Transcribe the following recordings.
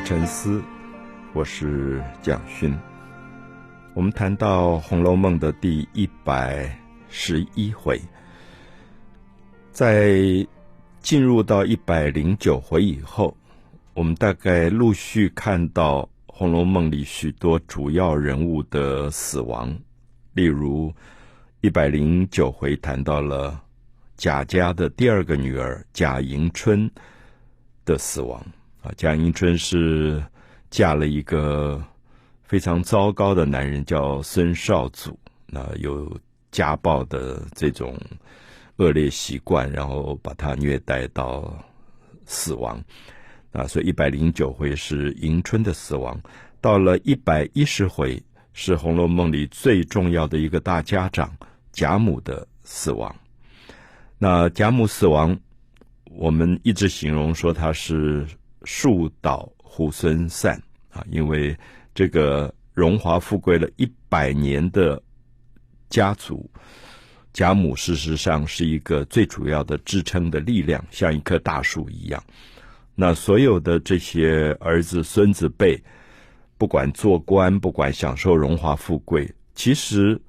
沉思，我是蒋勋。我们谈到《红楼梦》的第一百十一回，在进入到一百零九回以后，我们大概陆续看到《红楼梦》里许多主要人物的死亡，例如一百零九回谈到了贾家的第二个女儿贾迎春的死亡。啊，贾迎春是嫁了一个非常糟糕的男人，叫孙绍祖。那有家暴的这种恶劣习惯，然后把他虐待到死亡。啊，所以一百零九回是迎春的死亡，到了一百一十回是《红楼梦》里最重要的一个大家长贾母的死亡。那贾母死亡，我们一直形容说他是。树倒猢狲散啊！因为这个荣华富贵了一百年的家族，贾母事实上是一个最主要的支撑的力量，像一棵大树一样。那所有的这些儿子孙子辈，不管做官，不管享受荣华富贵，其实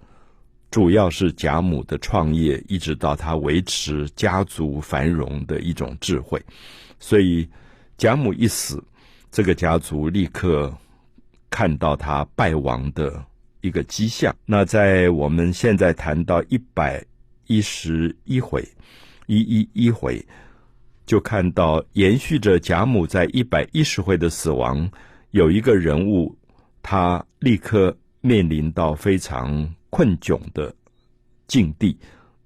主要是贾母的创业，一直到他维持家族繁荣的一种智慧，所以。贾母一死，这个家族立刻看到他败亡的一个迹象。那在我们现在谈到一百一十一回，一一一回，就看到延续着贾母在一百一十回的死亡，有一个人物，他立刻面临到非常困窘的境地，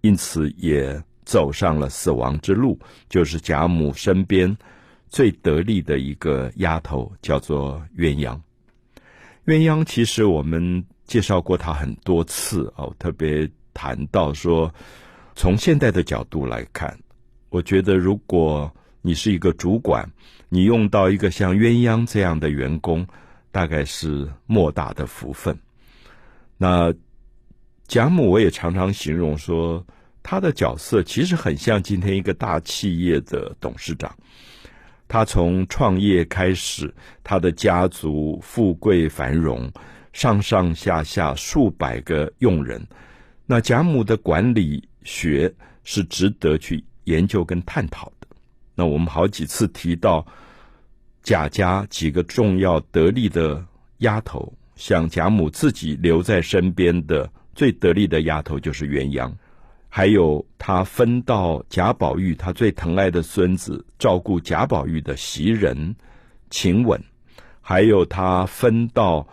因此也走上了死亡之路，就是贾母身边。最得力的一个丫头叫做鸳鸯。鸳鸯其实我们介绍过她很多次哦，特别谈到说，从现代的角度来看，我觉得如果你是一个主管，你用到一个像鸳鸯这样的员工，大概是莫大的福分。那贾母我也常常形容说，她的角色其实很像今天一个大企业的董事长。他从创业开始，他的家族富贵繁荣，上上下下数百个佣人。那贾母的管理学是值得去研究跟探讨的。那我们好几次提到贾家几个重要得力的丫头，像贾母自己留在身边的最得力的丫头就是鸳鸯。还有他分到贾宝玉，他最疼爱的孙子照顾贾宝玉的袭人晴雯，还有他分到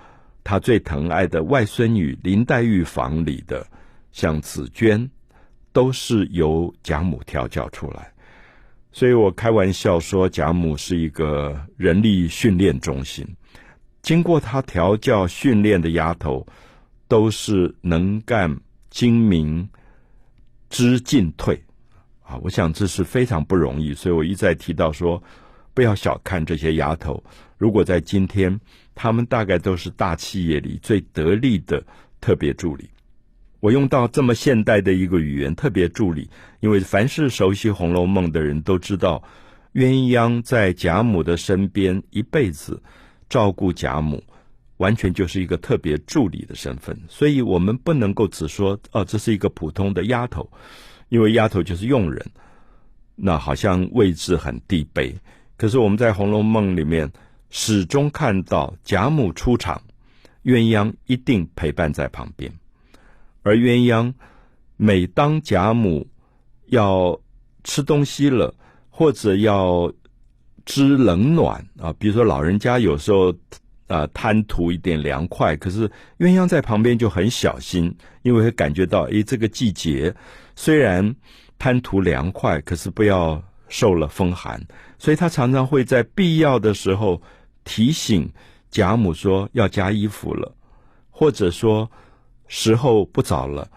他最疼爱的外孙女林黛玉房里的像紫娟，都是由贾母调教出来。所以我开玩笑说，贾母是一个人力训练中心，经过他调教训练的丫头，都是能干精明。知进退，啊，我想这是非常不容易，所以我一再提到说，不要小看这些丫头。如果在今天，他们大概都是大企业里最得力的特别助理。我用到这么现代的一个语言，特别助理，因为凡是熟悉《红楼梦》的人都知道，鸳鸯在贾母的身边一辈子照顾贾母。完全就是一个特别助理的身份，所以我们不能够只说哦，这是一个普通的丫头，因为丫头就是佣人，那好像位置很低卑。可是我们在《红楼梦》里面始终看到贾母出场，鸳鸯一定陪伴在旁边，而鸳鸯每当贾母要吃东西了，或者要知冷暖啊，比如说老人家有时候。啊，贪图一点凉快，可是鸳鸯在旁边就很小心，因为会感觉到，诶，这个季节虽然贪图凉快，可是不要受了风寒，所以他常常会在必要的时候提醒贾母说要加衣服了，或者说时候不早了，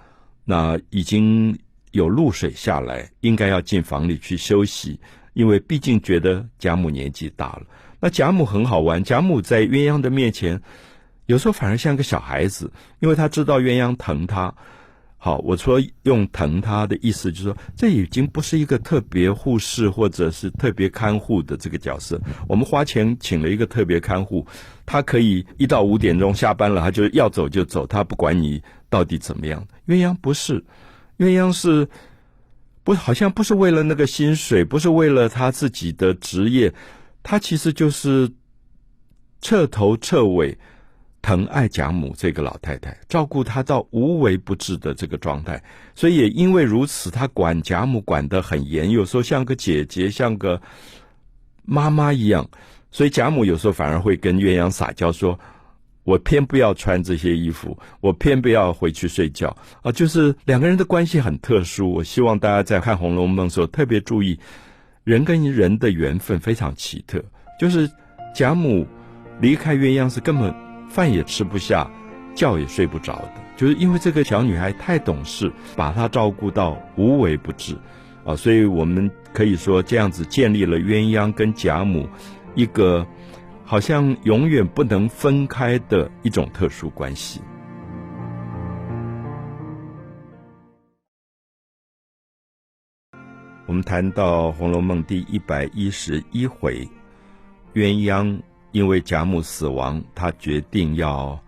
那已经有露水下来，应该要进房里去休息，因为毕竟觉得贾母年纪大了。那贾母很好玩，贾母在鸳鸯的面前，有时候反而像个小孩子，因为他知道鸳鸯疼他，好，我说用疼他的意思，就是说这已经不是一个特别护士或者是特别看护的这个角色。我们花钱请了一个特别看护，他可以一到五点钟下班了，他就要走就走，他不管你到底怎么样。鸳鸯不是，鸳鸯是不好像不是为了那个薪水，不是为了他自己的职业，他其实就是彻头彻尾。疼爱贾母这个老太太，照顾她到无微不至的这个状态，所以也因为如此，他管贾母管得很严，有时候像个姐姐，像个妈妈一样。所以贾母有时候反而会跟鸳鸯撒娇说：“我偏不要穿这些衣服，我偏不要回去睡觉。”啊，就是两个人的关系很特殊。我希望大家在看《红楼梦》的时候特别注意，人跟人的缘分非常奇特。就是贾母离开鸳鸯是根本。饭也吃不下，觉也睡不着的，就是因为这个小女孩太懂事，把她照顾到无微不至，啊，所以我们可以说这样子建立了鸳鸯跟贾母一个好像永远不能分开的一种特殊关系。我们谈到《红楼梦》第一百一十一回，鸳鸯。因为贾母死亡，他决定要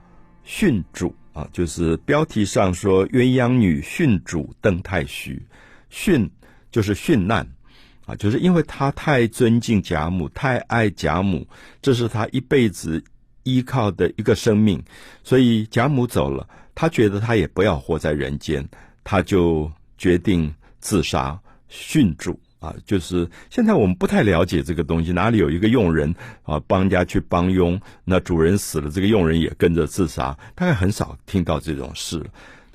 殉主啊，就是标题上说鸳鸯女殉主邓太虚，殉就是殉难啊，就是因为他太尊敬贾母，太爱贾母，这是他一辈子依靠的一个生命，所以贾母走了，他觉得他也不要活在人间，他就决定自杀殉主。啊，就是现在我们不太了解这个东西，哪里有一个佣人啊帮家去帮佣，那主人死了，这个佣人也跟着自杀，大概很少听到这种事。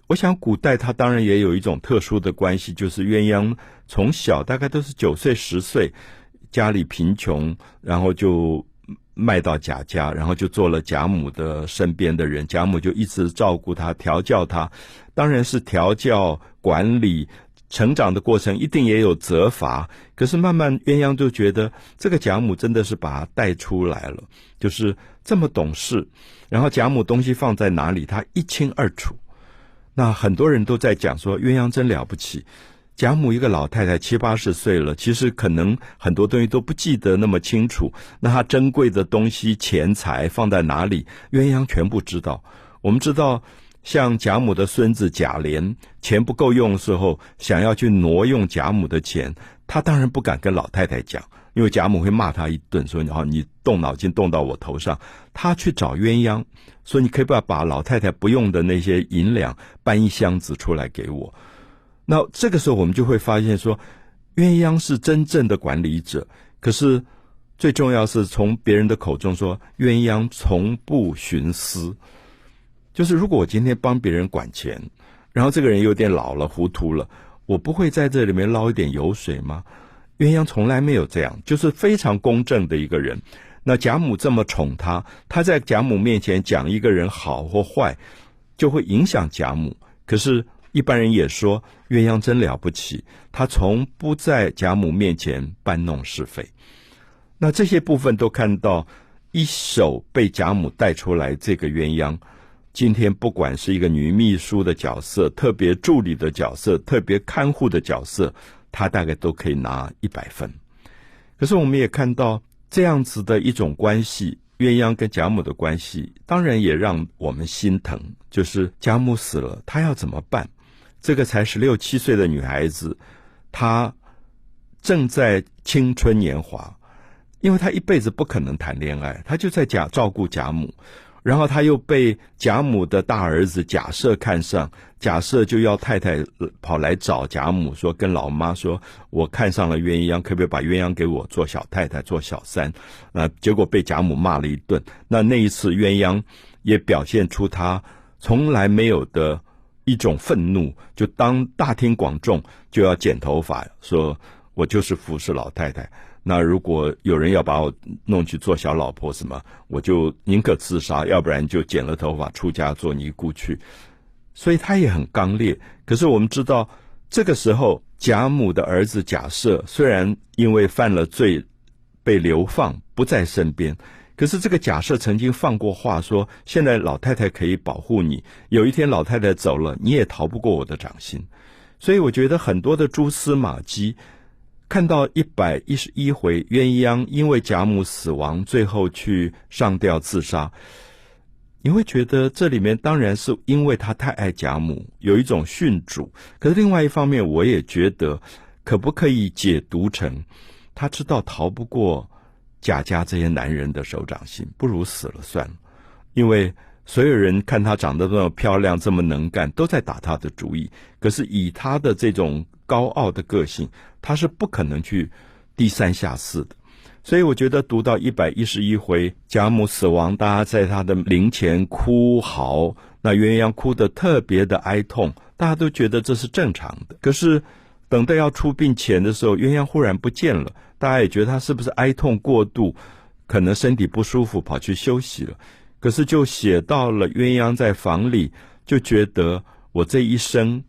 我想古代他当然也有一种特殊的关系，就是鸳鸯从小大概都是九岁十岁，家里贫穷，然后就卖到贾家，然后就做了贾母的身边的人，贾母就一直照顾他，调教他，当然是调教管理。成长的过程一定也有责罚，可是慢慢鸳鸯就觉得这个贾母真的是把他带出来了，就是这么懂事。然后贾母东西放在哪里，他一清二楚。那很多人都在讲说鸳鸯真了不起。贾母一个老太太七八十岁了，其实可能很多东西都不记得那么清楚。那她珍贵的东西、钱财放在哪里，鸳鸯全部知道。我们知道。像贾母的孙子贾琏，钱不够用的时候，想要去挪用贾母的钱，他当然不敢跟老太太讲，因为贾母会骂他一顿，说：“你好，你动脑筋动到我头上。”他去找鸳鸯，说：“你可以不要把老太太不用的那些银两搬一箱子出来给我。”那这个时候，我们就会发现说，鸳鸯是真正的管理者，可是最重要是从别人的口中说，鸳鸯从不徇私。就是如果我今天帮别人管钱，然后这个人有点老了、糊涂了，我不会在这里面捞一点油水吗？鸳鸯从来没有这样，就是非常公正的一个人。那贾母这么宠他，他在贾母面前讲一个人好或坏，就会影响贾母。可是，一般人也说鸳鸯真了不起，他从不在贾母面前搬弄是非。那这些部分都看到一手被贾母带出来，这个鸳鸯。今天不管是一个女秘书的角色、特别助理的角色、特别看护的角色，她大概都可以拿一百分。可是我们也看到这样子的一种关系，鸳鸯跟贾母的关系，当然也让我们心疼。就是贾母死了，她要怎么办？这个才十六七岁的女孩子，她正在青春年华，因为她一辈子不可能谈恋爱，她就在家照顾贾母。然后他又被贾母的大儿子贾赦看上，贾赦就要太太跑来找贾母，说跟老妈说，我看上了鸳鸯，可不可以把鸳鸯给我做小太太，做小三？啊，结果被贾母骂了一顿。那那一次鸳鸯也表现出他从来没有的一种愤怒，就当大庭广众就要剪头发，说我就是服侍老太太。那如果有人要把我弄去做小老婆什么，我就宁可自杀，要不然就剪了头发出家做尼姑去。所以他也很刚烈。可是我们知道，这个时候贾母的儿子贾赦虽然因为犯了罪被流放不在身边，可是这个假设曾经放过话，说现在老太太可以保护你，有一天老太太走了，你也逃不过我的掌心。所以我觉得很多的蛛丝马迹，看到一百一十一回鸳鸯因为贾母死亡，最后去上吊自杀，你会觉得这里面当然是因为他太爱贾母，有一种殉主。可是另外一方面，我也觉得可不可以解读成他知道逃不过贾家这些男人的手掌心，不如死了算了，因为。所有人看她长得这么漂亮，这么能干，都在打她的主意。可是以她的这种高傲的个性，他是不可能去低三下四的。所以我觉得读到一百一十一回贾母死亡，大家在他的灵前哭嚎，那鸳鸯哭得特别的哀痛，大家都觉得这是正常的。可是等到要出殡前的时候，鸳鸯忽然不见了，大家也觉得他是不是哀痛过度，可能身体不舒服，跑去休息了。可是，就写到了鸳鸯在房里，就觉得我这一生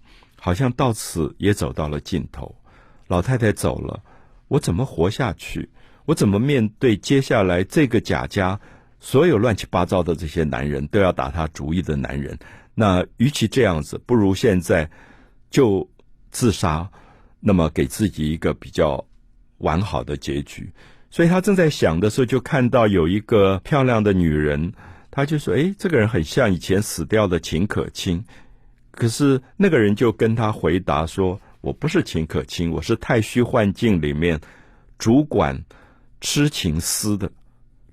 好像到此也走到了尽头。老太太走了，我怎么活下去？我怎么面对接下来这个贾家所有乱七八糟的这些男人都要打他主意的男人？那与其这样子，不如现在就自杀，那么给自己一个比较完好的结局。所以他正在想的时候，就看到有一个漂亮的女人。他就说：“哎，这个人很像以前死掉的秦可卿。”可是那个人就跟他回答说：“我不是秦可卿，我是太虚幻境里面主管痴情司的。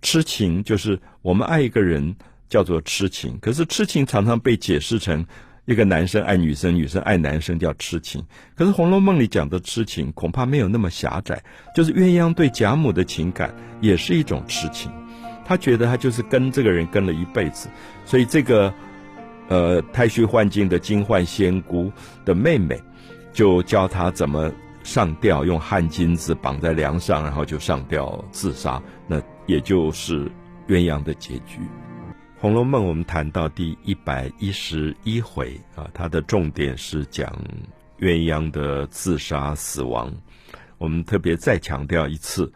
痴情就是我们爱一个人叫做痴情，可是痴情常常被解释成一个男生爱女生，女生爱男生叫痴情。可是《红楼梦》里讲的痴情恐怕没有那么狭窄，就是鸳鸯对贾母的情感也是一种痴情。”他觉得他就是跟这个人跟了一辈子，所以这个呃太虚幻境的金幻仙姑的妹妹就教他怎么上吊，用汗巾子绑在梁上，然后就上吊自杀。那也就是鸳鸯的结局。《红楼梦》我们谈到第一百一十一回啊，它的重点是讲鸳鸯的自杀死亡。我们特别再强调一次。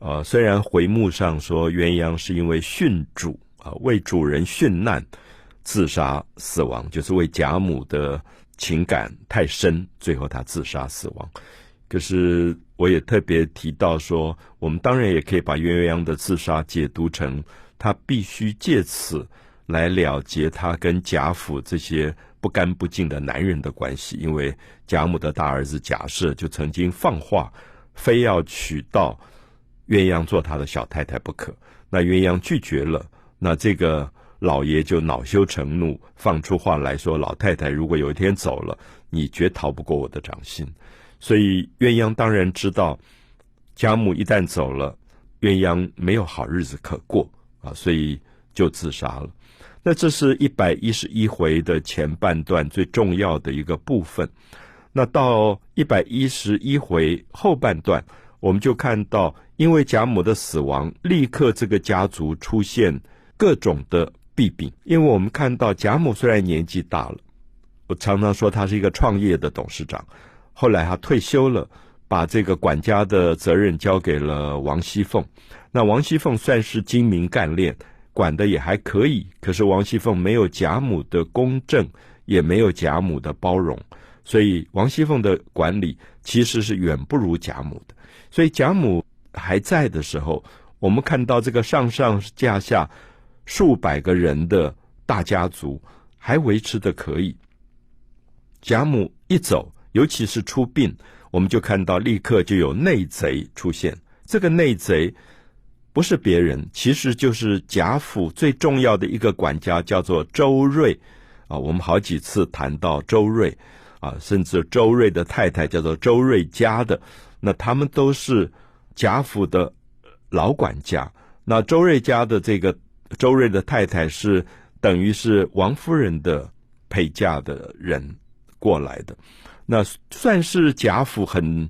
呃，虽然回目上说鸳鸯是因为殉主啊，为主人殉难自杀死亡，就是为贾母的情感太深，最后他自杀死亡。可是我也特别提到说，我们当然也可以把鸳鸯的自杀解读成他必须借此来了结他跟贾府这些不干不净的男人的关系，因为贾母的大儿子贾赦就曾经放话，非要娶到。鸳鸯做他的小太太不可，那鸳鸯拒绝了，那这个老爷就恼羞成怒，放出话来说：“老太太如果有一天走了，你绝逃不过我的掌心。”所以鸳鸯当然知道，贾母一旦走了，鸳鸯没有好日子可过啊，所以就自杀了。那这是一百一十一回的前半段最重要的一个部分。那到一百一十一回后半段。我们就看到，因为贾母的死亡，立刻这个家族出现各种的弊病。因为我们看到贾母虽然年纪大了，我常常说她是一个创业的董事长，后来她退休了，把这个管家的责任交给了王熙凤。那王熙凤算是精明干练，管的也还可以。可是王熙凤没有贾母的公正，也没有贾母的包容，所以王熙凤的管理其实是远不如贾母的。所以贾母还在的时候，我们看到这个上上下下数百个人的大家族还维持的可以。贾母一走，尤其是出殡，我们就看到立刻就有内贼出现。这个内贼不是别人，其实就是贾府最重要的一个管家，叫做周瑞啊。我们好几次谈到周瑞啊，甚至周瑞的太太叫做周瑞家的。那他们都是贾府的老管家。那周瑞家的这个周瑞的太太是等于是王夫人的陪嫁的人过来的，那算是贾府很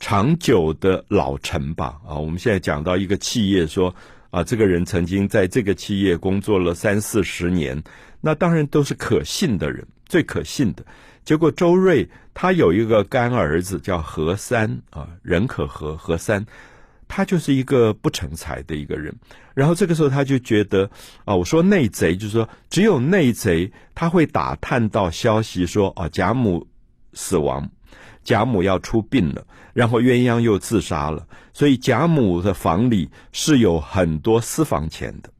长久的老臣吧。啊，我们现在讲到一个企业，说啊，这个人曾经在这个企业工作了三四十年，那当然都是可信的人，最可信的。结果周瑞他有一个干儿子叫何三啊，人可和何三，他就是一个不成才的一个人。然后这个时候他就觉得啊，我说内贼就是说，只有内贼他会打探到消息说啊，贾母死亡，贾母要出殡了，然后鸳鸯又自杀了，所以贾母的房里是有很多私房钱的。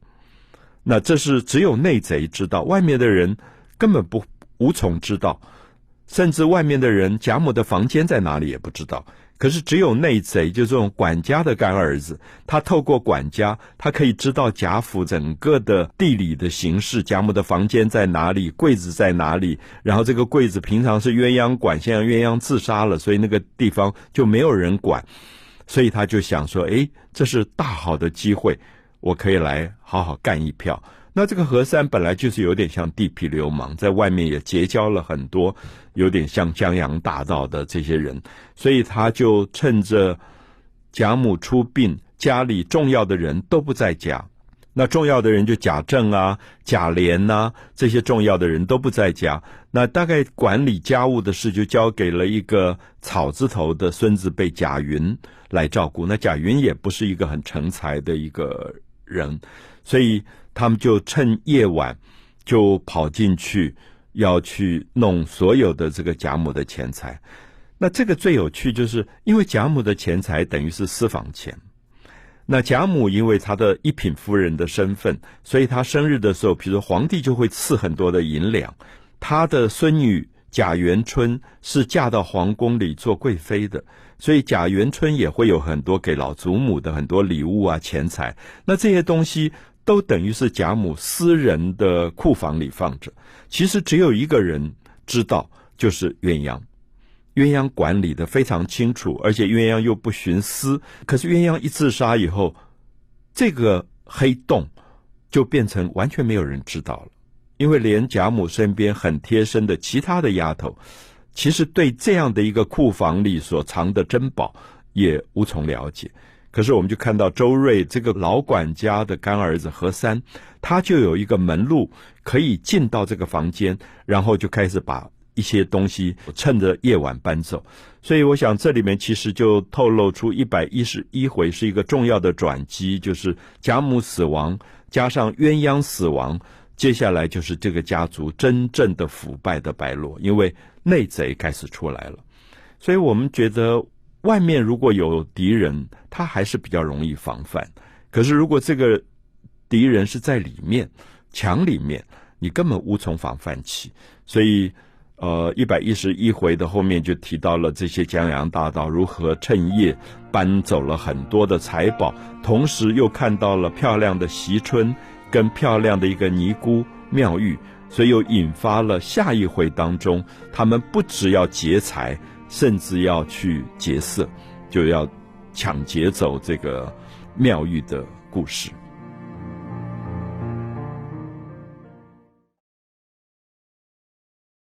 那这是只有内贼知道，外面的人根本不无从知道，甚至外面的人贾母的房间在哪里也不知道。可是只有内贼，就这种管家的干儿子，他透过管家，他可以知道贾府整个的地理的形势，贾母的房间在哪里，柜子在哪里。然后这个柜子平常是鸳鸯管，现在鸳鸯自杀了，所以那个地方就没有人管。所以他就想说：“哎，这是大好的机会，我可以来好好干一票。”那这个何三本来就是有点像地痞流氓，在外面也结交了很多有点像江洋大盗的这些人，所以他就趁着贾母出殡，家里重要的人都不在家，那重要的人就贾政啊、贾琏呐这些重要的人都不在家，那大概管理家务的事就交给了一个草字头的孙子辈贾云来照顾。那贾云也不是一个很成才的一个人，所以。他们就趁夜晚，就跑进去，要去弄所有的这个贾母的钱财。那这个最有趣，就是因为贾母的钱财等于是私房钱。那贾母因为她的一品夫人的身份，所以她生日的时候，比如说皇帝就会赐很多的银两。她的孙女贾元春是嫁到皇宫里做贵妃的，所以贾元春也会有很多给老祖母的很多礼物啊钱财。那这些东西。都等于是贾母私人的库房里放着，其实只有一个人知道，就是鸳鸯。鸳鸯管理的非常清楚，而且鸳鸯又不徇私。可是鸳鸯一自杀以后，这个黑洞就变成完全没有人知道了，因为连贾母身边很贴身的其他的丫头，其实对这样的一个库房里所藏的珍宝也无从了解。可是，我们就看到周瑞这个老管家的干儿子何三，他就有一个门路可以进到这个房间，然后就开始把一些东西趁着夜晚搬走。所以，我想这里面其实就透露出一百一十一回是一个重要的转机，就是贾母死亡加上鸳鸯死亡，接下来就是这个家族真正的腐败的败落，因为内贼开始出来了。所以我们觉得。外面如果有敌人，他还是比较容易防范。可是如果这个敌人是在里面墙里面，你根本无从防范起。所以，呃，一百一十一回的后面就提到了这些江洋大盗如何趁夜搬走了很多的财宝，同时又看到了漂亮的席春跟漂亮的一个尼姑妙玉，所以又引发了下一回当中，他们不只要劫财。甚至要去劫色，就要抢劫走这个妙玉的故事。